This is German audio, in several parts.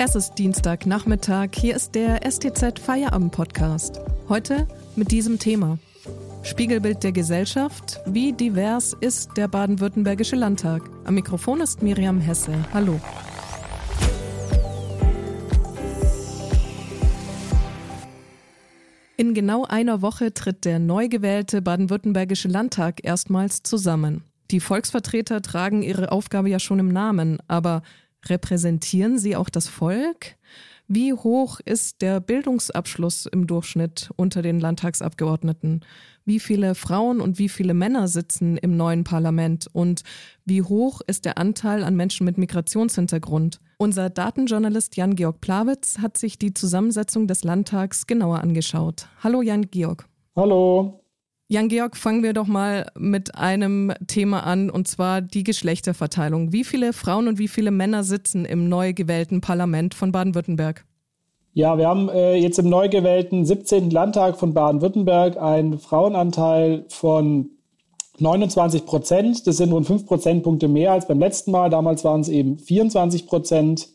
Es ist Dienstagnachmittag, hier ist der STZ Feierabend Podcast. Heute mit diesem Thema. Spiegelbild der Gesellschaft, wie divers ist der baden-württembergische Landtag? Am Mikrofon ist Miriam Hesse. Hallo. In genau einer Woche tritt der neu gewählte baden-württembergische Landtag erstmals zusammen. Die Volksvertreter tragen ihre Aufgabe ja schon im Namen, aber repräsentieren sie auch das Volk? Wie hoch ist der Bildungsabschluss im Durchschnitt unter den Landtagsabgeordneten? Wie viele Frauen und wie viele Männer sitzen im neuen Parlament? Und wie hoch ist der Anteil an Menschen mit Migrationshintergrund? Unser Datenjournalist Jan-Georg Plawitz hat sich die Zusammensetzung des Landtags genauer angeschaut. Hallo Jan-Georg. Hallo. Jan-Georg, fangen wir doch mal mit einem Thema an, und zwar die Geschlechterverteilung. Wie viele Frauen und wie viele Männer sitzen im neu gewählten Parlament von Baden-Württemberg? Ja, wir haben äh, jetzt im neu gewählten 17. Landtag von Baden-Württemberg einen Frauenanteil von 29 Prozent. Das sind rund 5 Prozentpunkte mehr als beim letzten Mal. Damals waren es eben 24 Prozent.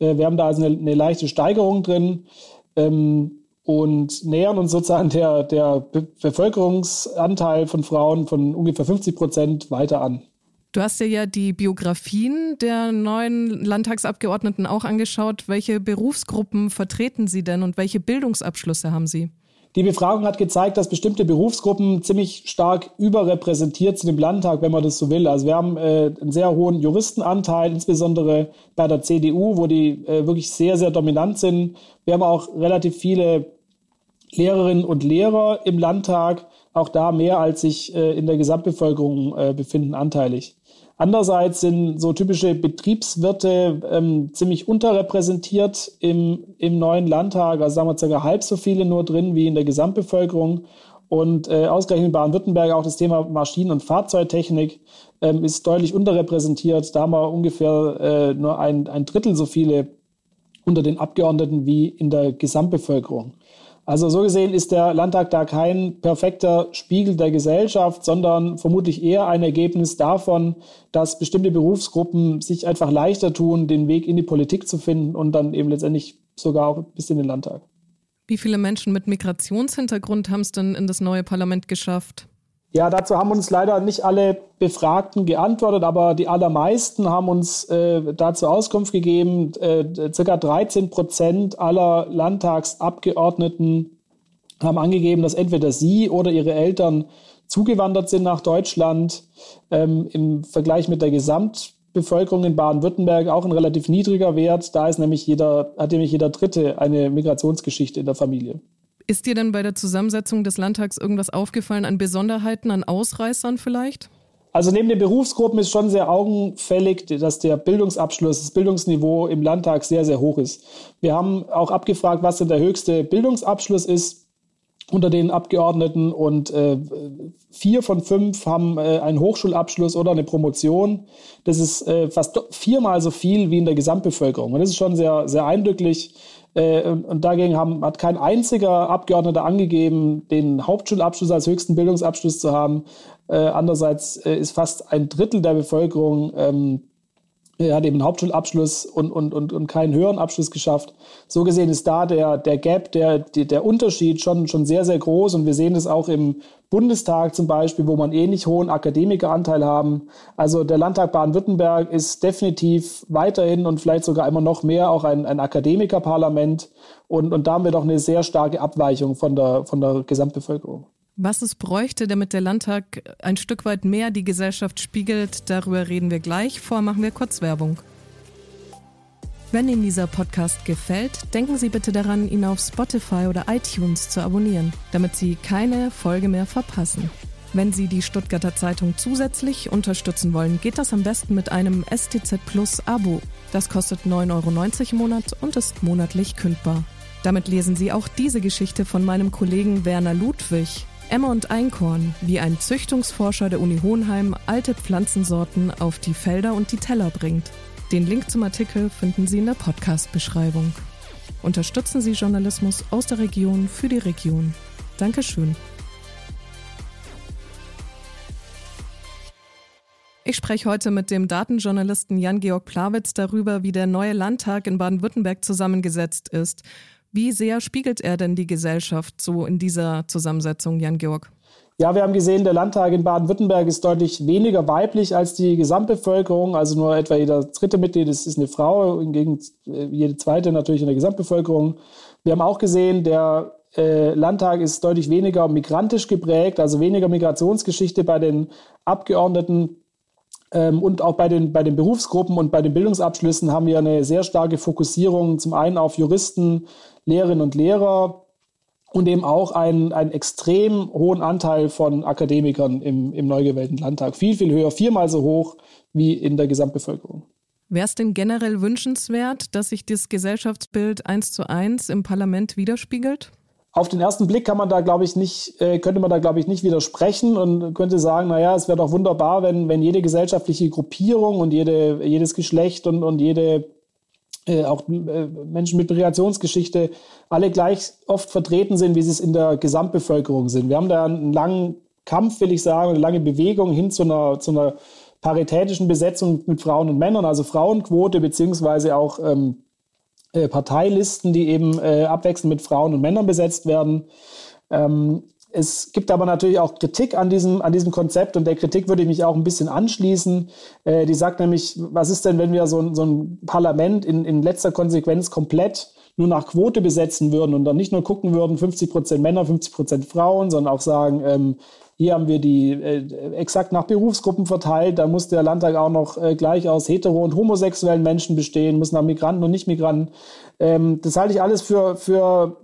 Äh, wir haben da also eine, eine leichte Steigerung drin ähm, und nähern uns sozusagen der, der Bevölkerungsanteil von Frauen von ungefähr 50 Prozent weiter an. Du hast dir ja die Biografien der neuen Landtagsabgeordneten auch angeschaut. Welche Berufsgruppen vertreten sie denn und welche Bildungsabschlüsse haben sie? Die Befragung hat gezeigt, dass bestimmte Berufsgruppen ziemlich stark überrepräsentiert sind im Landtag, wenn man das so will. Also wir haben äh, einen sehr hohen Juristenanteil, insbesondere bei der CDU, wo die äh, wirklich sehr, sehr dominant sind. Wir haben auch relativ viele Lehrerinnen und Lehrer im Landtag, auch da mehr als sich äh, in der Gesamtbevölkerung äh, befinden, anteilig. Andererseits sind so typische Betriebswirte ähm, ziemlich unterrepräsentiert im, im neuen Landtag. Also sagen wir circa halb so viele nur drin wie in der Gesamtbevölkerung. Und äh, ausgerechnet in Baden-Württemberg auch das Thema Maschinen- und Fahrzeugtechnik ähm, ist deutlich unterrepräsentiert. Da haben wir ungefähr äh, nur ein, ein Drittel so viele unter den Abgeordneten wie in der Gesamtbevölkerung. Also so gesehen ist der Landtag da kein perfekter Spiegel der Gesellschaft, sondern vermutlich eher ein Ergebnis davon, dass bestimmte Berufsgruppen sich einfach leichter tun, den Weg in die Politik zu finden und dann eben letztendlich sogar auch bis in den Landtag. Wie viele Menschen mit Migrationshintergrund haben es denn in das neue Parlament geschafft? Ja, dazu haben uns leider nicht alle Befragten geantwortet, aber die allermeisten haben uns äh, dazu Auskunft gegeben. Äh, circa 13 Prozent aller Landtagsabgeordneten haben angegeben, dass entweder sie oder ihre Eltern zugewandert sind nach Deutschland. Ähm, Im Vergleich mit der Gesamtbevölkerung in Baden-Württemberg auch ein relativ niedriger Wert. Da ist nämlich jeder, hat nämlich jeder Dritte eine Migrationsgeschichte in der Familie. Ist dir denn bei der Zusammensetzung des Landtags irgendwas aufgefallen an Besonderheiten, an Ausreißern vielleicht? Also neben den Berufsgruppen ist schon sehr augenfällig, dass der Bildungsabschluss, das Bildungsniveau im Landtag sehr, sehr hoch ist. Wir haben auch abgefragt, was denn der höchste Bildungsabschluss ist unter den Abgeordneten und äh, vier von fünf haben äh, einen Hochschulabschluss oder eine Promotion. Das ist äh, fast viermal so viel wie in der Gesamtbevölkerung. Und das ist schon sehr, sehr eindrücklich. Äh, und dagegen haben, hat kein einziger Abgeordneter angegeben, den Hauptschulabschluss als höchsten Bildungsabschluss zu haben. Äh, andererseits äh, ist fast ein Drittel der Bevölkerung ähm, er hat eben einen Hauptschulabschluss und, und, und, und keinen höheren Abschluss geschafft. So gesehen ist da der, der Gap, der, der Unterschied schon, schon sehr, sehr groß. Und wir sehen es auch im Bundestag zum Beispiel, wo man ähnlich hohen Akademikeranteil haben. Also der Landtag Baden-Württemberg ist definitiv weiterhin und vielleicht sogar immer noch mehr auch ein, ein Akademikerparlament. Und, und da haben wir doch eine sehr starke Abweichung von der, von der Gesamtbevölkerung. Was es bräuchte, damit der Landtag ein Stück weit mehr die Gesellschaft spiegelt, darüber reden wir gleich. Vor machen wir kurz Werbung. Wenn Ihnen dieser Podcast gefällt, denken Sie bitte daran, ihn auf Spotify oder iTunes zu abonnieren, damit Sie keine Folge mehr verpassen. Wenn Sie die Stuttgarter Zeitung zusätzlich unterstützen wollen, geht das am besten mit einem STZ Plus Abo. Das kostet 9,90 Euro im Monat und ist monatlich kündbar. Damit lesen Sie auch diese Geschichte von meinem Kollegen Werner Ludwig, Emma und Einkorn, wie ein Züchtungsforscher der Uni Hohenheim alte Pflanzensorten auf die Felder und die Teller bringt. Den Link zum Artikel finden Sie in der Podcast-Beschreibung. Unterstützen Sie Journalismus aus der Region für die Region. Dankeschön. Ich spreche heute mit dem Datenjournalisten Jan-Georg Plawitz darüber, wie der neue Landtag in Baden-Württemberg zusammengesetzt ist. Wie sehr spiegelt er denn die Gesellschaft so in dieser Zusammensetzung, Jan-Georg? Ja, wir haben gesehen, der Landtag in Baden-Württemberg ist deutlich weniger weiblich als die Gesamtbevölkerung. Also nur etwa jeder dritte Mitglied ist, ist eine Frau, hingegen äh, jede zweite natürlich in der Gesamtbevölkerung. Wir haben auch gesehen, der äh, Landtag ist deutlich weniger migrantisch geprägt, also weniger Migrationsgeschichte bei den Abgeordneten. Ähm, und auch bei den, bei den Berufsgruppen und bei den Bildungsabschlüssen haben wir eine sehr starke Fokussierung zum einen auf Juristen, Lehrerinnen und Lehrer und eben auch einen, einen extrem hohen Anteil von Akademikern im, im neu gewählten Landtag. Viel, viel höher, viermal so hoch wie in der Gesamtbevölkerung. Wäre es denn generell wünschenswert, dass sich das Gesellschaftsbild eins zu eins im Parlament widerspiegelt? Auf den ersten Blick kann man da, glaube ich, nicht, äh, könnte man da, glaube ich, nicht widersprechen und könnte sagen, naja, es wäre doch wunderbar, wenn, wenn jede gesellschaftliche Gruppierung und jede, jedes Geschlecht und, und jede äh, auch äh, Menschen mit Migrationsgeschichte alle gleich oft vertreten sind, wie sie es in der Gesamtbevölkerung sind. Wir haben da einen langen Kampf, will ich sagen, eine lange Bewegung hin zu einer, zu einer paritätischen Besetzung mit Frauen und Männern, also Frauenquote beziehungsweise auch ähm, äh, Parteilisten, die eben äh, abwechselnd mit Frauen und Männern besetzt werden. Ähm, es gibt aber natürlich auch Kritik an diesem, an diesem Konzept und der Kritik würde ich mich auch ein bisschen anschließen. Äh, die sagt nämlich, was ist denn, wenn wir so, so ein Parlament in, in letzter Konsequenz komplett nur nach Quote besetzen würden und dann nicht nur gucken würden, 50 Prozent Männer, 50 Prozent Frauen, sondern auch sagen, ähm, hier haben wir die äh, exakt nach Berufsgruppen verteilt. Da muss der Landtag auch noch äh, gleich aus hetero- und homosexuellen Menschen bestehen, muss nach Migranten und Nicht-Migranten. Ähm, das halte ich alles für, für,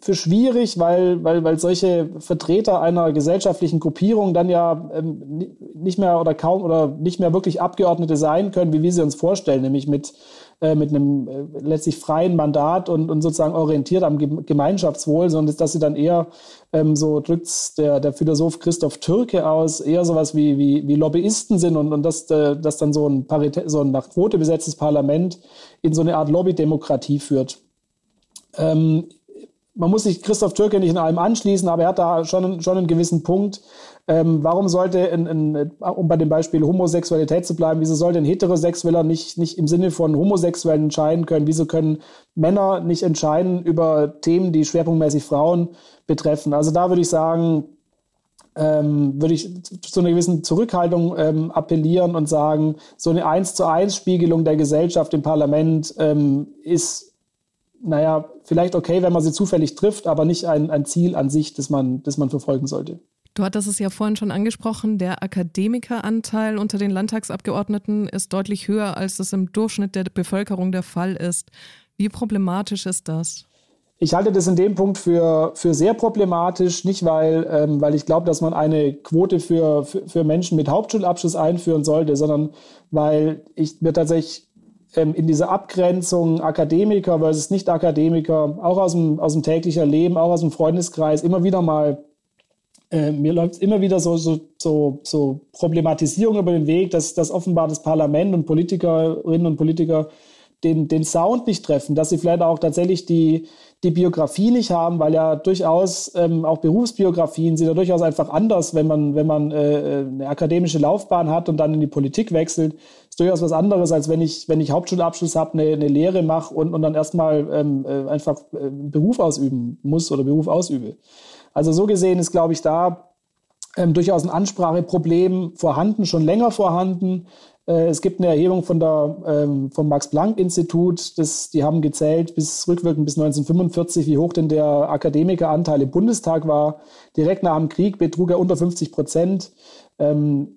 für, schwierig, weil, weil, weil solche Vertreter einer gesellschaftlichen Gruppierung dann ja ähm, nicht mehr oder kaum oder nicht mehr wirklich Abgeordnete sein können, wie wir sie uns vorstellen, nämlich mit äh, mit einem äh, letztlich freien Mandat und, und sozusagen orientiert am Gemeinschaftswohl, sondern dass sie dann eher, ähm, so drückt der, der Philosoph Christoph Türke aus, eher sowas wie, wie, wie Lobbyisten sind und, und dass, äh, dass dann so ein, Parität, so ein nach Quote besetztes Parlament in so eine Art Lobbydemokratie führt. Ähm, man muss sich Christoph Türke nicht in allem anschließen, aber er hat da schon, schon einen gewissen Punkt. Ähm, warum sollte, in, in, um bei dem Beispiel Homosexualität zu bleiben, wieso sollte ein Heterosexueller nicht, nicht im Sinne von Homosexuellen entscheiden können? Wieso können Männer nicht entscheiden über Themen, die schwerpunktmäßig Frauen betreffen? Also da würde ich sagen, ähm, würde ich zu einer gewissen Zurückhaltung ähm, appellieren und sagen, so eine eins zu eins Spiegelung der Gesellschaft im Parlament ähm, ist, naja, vielleicht okay, wenn man sie zufällig trifft, aber nicht ein, ein Ziel an sich, das man, das man verfolgen sollte. Du hattest es ja vorhin schon angesprochen, der Akademikeranteil unter den Landtagsabgeordneten ist deutlich höher, als es im Durchschnitt der Bevölkerung der Fall ist. Wie problematisch ist das? Ich halte das in dem Punkt für, für sehr problematisch, nicht weil, ähm, weil ich glaube, dass man eine Quote für, für, für, Menschen mit Hauptschulabschluss einführen sollte, sondern weil ich mir tatsächlich ähm, in dieser Abgrenzung Akademiker versus Nicht-Akademiker, auch aus dem, aus dem täglichen Leben, auch aus dem Freundeskreis, immer wieder mal äh, mir läuft immer wieder so, so, so, so Problematisierung über den Weg, dass, dass offenbar das Parlament und Politikerinnen und Politiker den, den Sound nicht treffen, dass sie vielleicht auch tatsächlich die, die Biografie nicht haben, weil ja durchaus ähm, auch Berufsbiografien sind ja durchaus einfach anders, wenn man, wenn man äh, eine akademische Laufbahn hat und dann in die Politik wechselt. Ist durchaus was anderes, als wenn ich, wenn ich Hauptschulabschluss habe, eine, eine Lehre mache und, und dann erstmal ähm, äh, einfach äh, Beruf ausüben muss oder Beruf ausübe. Also so gesehen ist, glaube ich, da ähm, durchaus ein Anspracheproblem vorhanden, schon länger vorhanden. Äh, es gibt eine Erhebung von der, ähm, vom Max-Planck-Institut, die haben gezählt bis rückwirkend bis 1945, wie hoch denn der Akademikeranteil im Bundestag war. Direkt nach dem Krieg betrug er unter 50 Prozent. Ähm,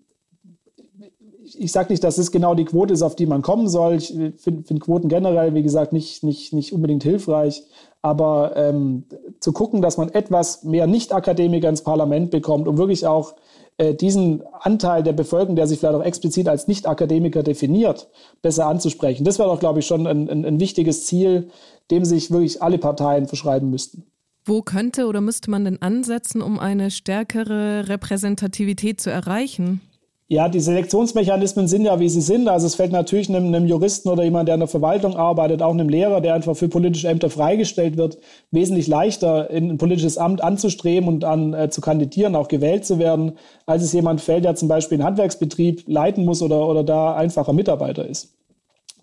ich sage nicht, dass es genau die Quote ist, auf die man kommen soll. Ich finde find Quoten generell, wie gesagt, nicht, nicht, nicht unbedingt hilfreich. Aber ähm, zu gucken, dass man etwas mehr Nicht-Akademiker ins Parlament bekommt, um wirklich auch äh, diesen Anteil der Bevölkerung, der sich vielleicht auch explizit als Nicht-Akademiker definiert, besser anzusprechen. Das wäre doch, glaube ich, schon ein, ein, ein wichtiges Ziel, dem sich wirklich alle Parteien verschreiben müssten. Wo könnte oder müsste man denn ansetzen, um eine stärkere Repräsentativität zu erreichen? Ja, die Selektionsmechanismen sind ja, wie sie sind. Also es fällt natürlich einem, einem, Juristen oder jemand, der in der Verwaltung arbeitet, auch einem Lehrer, der einfach für politische Ämter freigestellt wird, wesentlich leichter in ein politisches Amt anzustreben und an äh, zu kandidieren, auch gewählt zu werden, als es jemand fällt, der zum Beispiel einen Handwerksbetrieb leiten muss oder, oder da einfacher Mitarbeiter ist.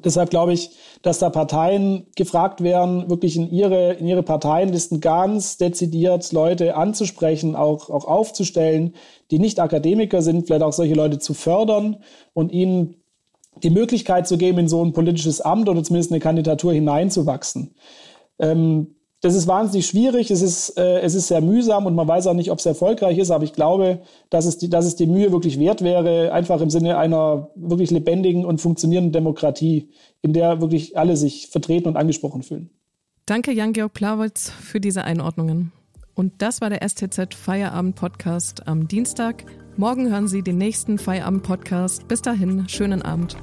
Deshalb glaube ich, dass da Parteien gefragt werden, wirklich in ihre, in ihre Parteienlisten ganz dezidiert Leute anzusprechen, auch, auch aufzustellen, die nicht Akademiker sind, vielleicht auch solche Leute zu fördern und ihnen die Möglichkeit zu geben, in so ein politisches Amt oder zumindest eine Kandidatur hineinzuwachsen. Ähm, das ist wahnsinnig schwierig, es ist, äh, es ist sehr mühsam und man weiß auch nicht, ob es erfolgreich ist, aber ich glaube, dass es, die, dass es die Mühe wirklich wert wäre, einfach im Sinne einer wirklich lebendigen und funktionierenden Demokratie, in der wirklich alle sich vertreten und angesprochen fühlen. Danke, Jan-Georg Plawitz, für diese Einordnungen. Und das war der STZ Feierabend Podcast am Dienstag. Morgen hören Sie den nächsten Feierabend Podcast. Bis dahin, schönen Abend.